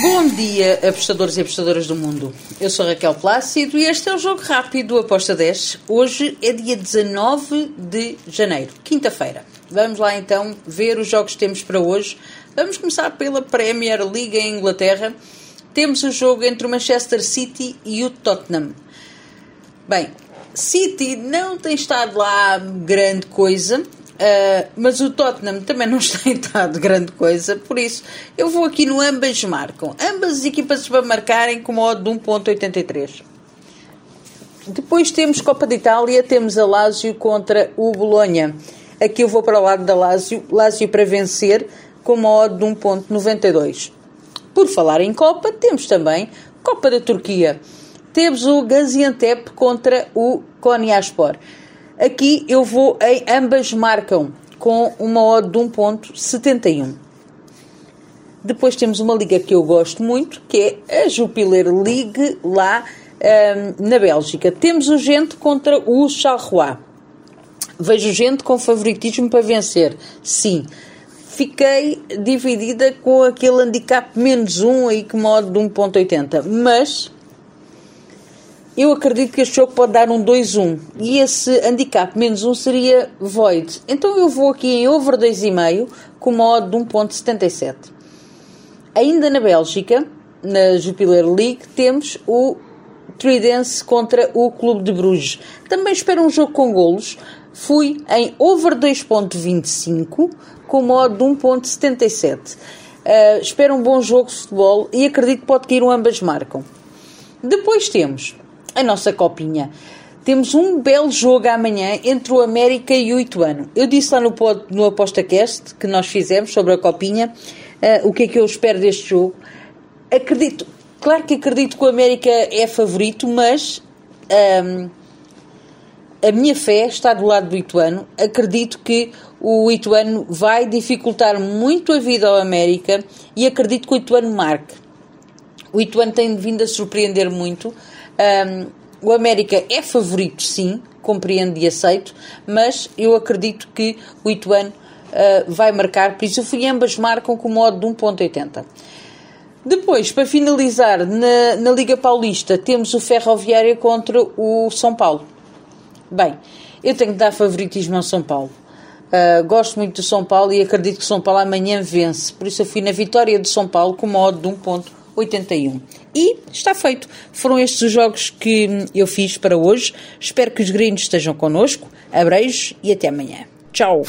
Bom dia, apostadores e apostadoras do mundo. Eu sou Raquel Plácido e este é o Jogo Rápido do Aposta 10. Hoje é dia 19 de janeiro, quinta-feira. Vamos lá então ver os jogos que temos para hoje. Vamos começar pela Premier League em Inglaterra. Temos o jogo entre o Manchester City e o Tottenham. Bem, City não tem estado lá grande coisa. Uh, mas o Tottenham também não está estado grande coisa, por isso eu vou aqui no ambas marcam. Ambas as equipas para marcarem com modo de 1.83. Depois temos Copa de Itália, temos a Lazio contra o Bolonha. Aqui eu vou para o lado da Lazio, Lazio para vencer com modo de 1.92. Por falar em Copa, temos também Copa da Turquia. Temos o Gaziantep contra o Konyaspor. Aqui eu vou em ambas marcam com uma odd de 1.71. Depois temos uma liga que eu gosto muito, que é a Jupiler League lá um, na Bélgica. Temos o Gente contra o Charleroi. Vejo gente com favoritismo para vencer. Sim. Fiquei dividida com aquele handicap menos 1 aí com modo de 1.80. Mas eu acredito que este jogo pode dar um 2-1 e esse handicap menos 1 seria void. Então eu vou aqui em over 2,5 com uma odd de 1.77. Ainda na Bélgica, na Jupiler League, temos o Tridence contra o Clube de Bruges. Também espero um jogo com golos. Fui em over 2.25 com uma odd de 1.77. Uh, espero um bom jogo de futebol e acredito que pode cair um ambas marcam. Depois temos a nossa copinha. Temos um belo jogo amanhã entre o América e o Ituano. Eu disse lá no, no ApostaCast que nós fizemos sobre a copinha uh, o que é que eu espero deste jogo. Acredito, claro que acredito que o América é favorito, mas um, ehm, a minha fé está do lado do Ituano. Acredito que o Ituano vai dificultar muito a vida ao América e acredito que o Ituano marque. O Ituano tem vindo a surpreender muito. Um, o América é favorito, sim, compreendo e aceito, mas eu acredito que o Ituano uh, vai marcar, por isso fui ambas marcam com modo de 1.80. Depois, para finalizar, na, na Liga Paulista, temos o Ferroviária contra o São Paulo. Bem, eu tenho que dar favoritismo ao São Paulo. Uh, gosto muito do São Paulo e acredito que o São Paulo amanhã vence. Por isso eu fui na vitória de São Paulo com modo de 1.81. E está feito. Foram estes os jogos que eu fiz para hoje. Espero que os gringos estejam connosco. Abreijos e até amanhã. Tchau!